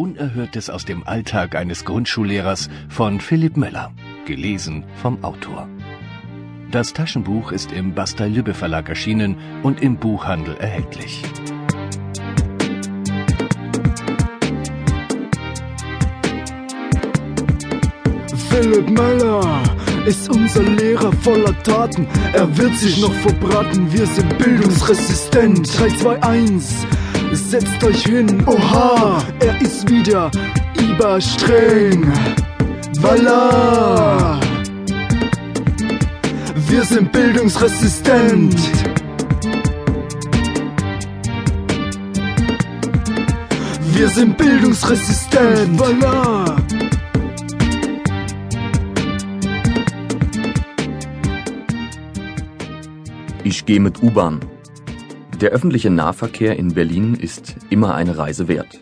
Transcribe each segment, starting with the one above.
Unerhörtes aus dem Alltag eines Grundschullehrers von Philipp Möller. Gelesen vom Autor. Das Taschenbuch ist im Bastei-Lübbe Verlag erschienen und im Buchhandel erhältlich. Philipp Möller ist unser Lehrer voller Taten. Er wird sich noch verbraten, wir sind bildungsresistent. 3, 2, 1, setzt euch hin. Oha, er ist wieder überstreng. Voila! Wir sind bildungsresistent. Wir sind bildungsresistent. Voila! Ich gehe mit U-Bahn. Der öffentliche Nahverkehr in Berlin ist immer eine Reise wert.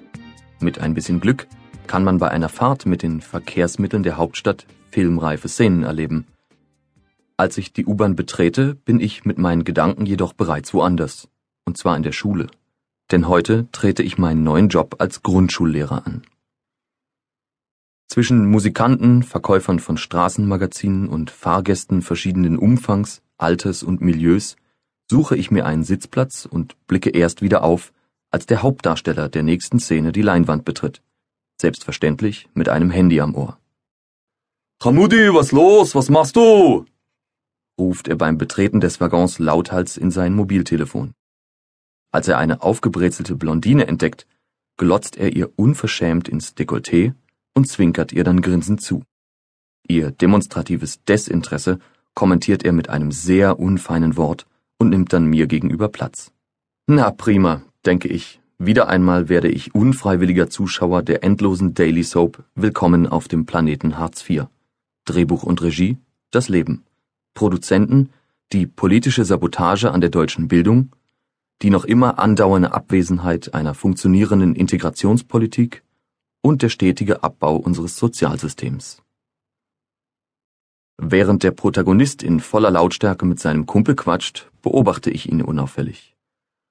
Mit ein bisschen Glück kann man bei einer Fahrt mit den Verkehrsmitteln der Hauptstadt filmreife Szenen erleben. Als ich die U-Bahn betrete, bin ich mit meinen Gedanken jedoch bereits woanders, und zwar in der Schule. Denn heute trete ich meinen neuen Job als Grundschullehrer an. Zwischen Musikanten, Verkäufern von Straßenmagazinen und Fahrgästen verschiedenen Umfangs, Alters und Milieus suche ich mir einen Sitzplatz und blicke erst wieder auf, als der Hauptdarsteller der nächsten Szene die Leinwand betritt. Selbstverständlich mit einem Handy am Ohr. Hamudi, was los? Was machst du? ruft er beim Betreten des Waggons lauthals in sein Mobiltelefon. Als er eine aufgebrezelte Blondine entdeckt, glotzt er ihr unverschämt ins Dekolleté und zwinkert ihr dann grinsend zu. Ihr demonstratives Desinteresse kommentiert er mit einem sehr unfeinen Wort und nimmt dann mir gegenüber Platz. Na prima, denke ich. Wieder einmal werde ich unfreiwilliger Zuschauer der endlosen Daily Soap Willkommen auf dem Planeten Hartz IV. Drehbuch und Regie, das Leben. Produzenten, die politische Sabotage an der deutschen Bildung, die noch immer andauernde Abwesenheit einer funktionierenden Integrationspolitik und der stetige Abbau unseres Sozialsystems. Während der Protagonist in voller Lautstärke mit seinem Kumpel quatscht, beobachte ich ihn unauffällig.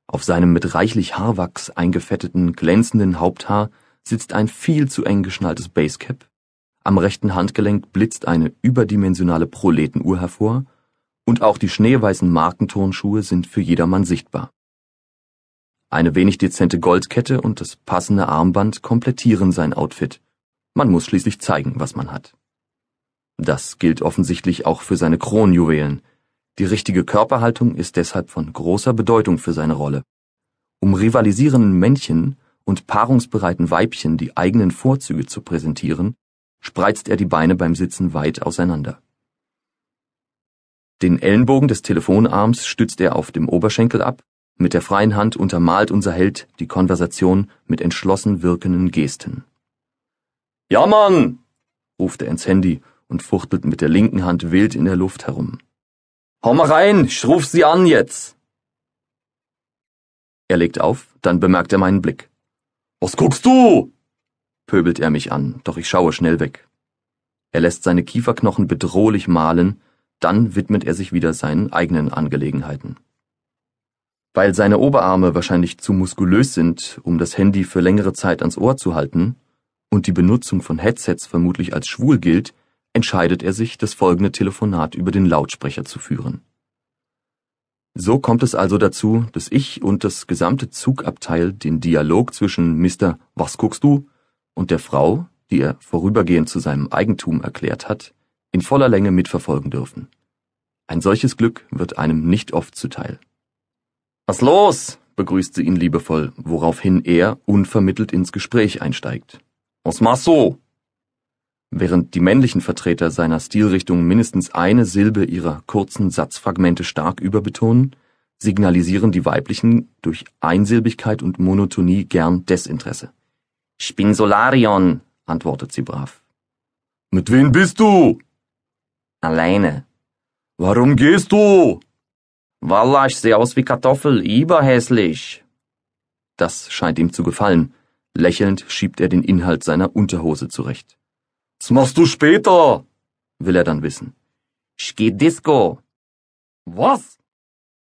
Auf seinem mit reichlich Haarwachs eingefetteten, glänzenden Haupthaar sitzt ein viel zu eng geschnalltes Basecap, am rechten Handgelenk blitzt eine überdimensionale Proletenuhr hervor, und auch die schneeweißen Markenturnschuhe sind für jedermann sichtbar. Eine wenig dezente Goldkette und das passende Armband komplettieren sein Outfit. Man muss schließlich zeigen, was man hat. Das gilt offensichtlich auch für seine Kronjuwelen. Die richtige Körperhaltung ist deshalb von großer Bedeutung für seine Rolle. Um rivalisierenden Männchen und paarungsbereiten Weibchen die eigenen Vorzüge zu präsentieren, spreizt er die Beine beim Sitzen weit auseinander. Den Ellenbogen des Telefonarms stützt er auf dem Oberschenkel ab, mit der freien Hand untermalt unser Held die Konversation mit entschlossen wirkenden Gesten. Ja, Mann! ruft er ins Handy und fuchtelt mit der linken Hand wild in der Luft herum. Hau mal rein, ich ruf sie an jetzt. Er legt auf, dann bemerkt er meinen Blick. Was guckst du? pöbelt er mich an, doch ich schaue schnell weg. Er lässt seine Kieferknochen bedrohlich mahlen, dann widmet er sich wieder seinen eigenen Angelegenheiten. Weil seine Oberarme wahrscheinlich zu muskulös sind, um das Handy für längere Zeit ans Ohr zu halten, und die Benutzung von Headsets vermutlich als schwul gilt, entscheidet er sich, das folgende Telefonat über den Lautsprecher zu führen. So kommt es also dazu, dass ich und das gesamte Zugabteil den Dialog zwischen Mr. Was guckst du und der Frau, die er vorübergehend zu seinem Eigentum erklärt hat, in voller Länge mitverfolgen dürfen. Ein solches Glück wird einem nicht oft zuteil. Was los? begrüßt sie ihn liebevoll, woraufhin er unvermittelt ins Gespräch einsteigt. Was machst du? Während die männlichen Vertreter seiner Stilrichtung mindestens eine Silbe ihrer kurzen Satzfragmente stark überbetonen, signalisieren die weiblichen durch Einsilbigkeit und Monotonie gern Desinteresse. Ich bin Solarion, antwortet sie brav. Mit wem bist du? Alleine. Warum gehst du? Wallah, ich sehe aus wie Kartoffel, überhässlich. Das scheint ihm zu gefallen. Lächelnd schiebt er den Inhalt seiner Unterhose zurecht. Was machst du später? will er dann wissen. Ich geh Disco. Was?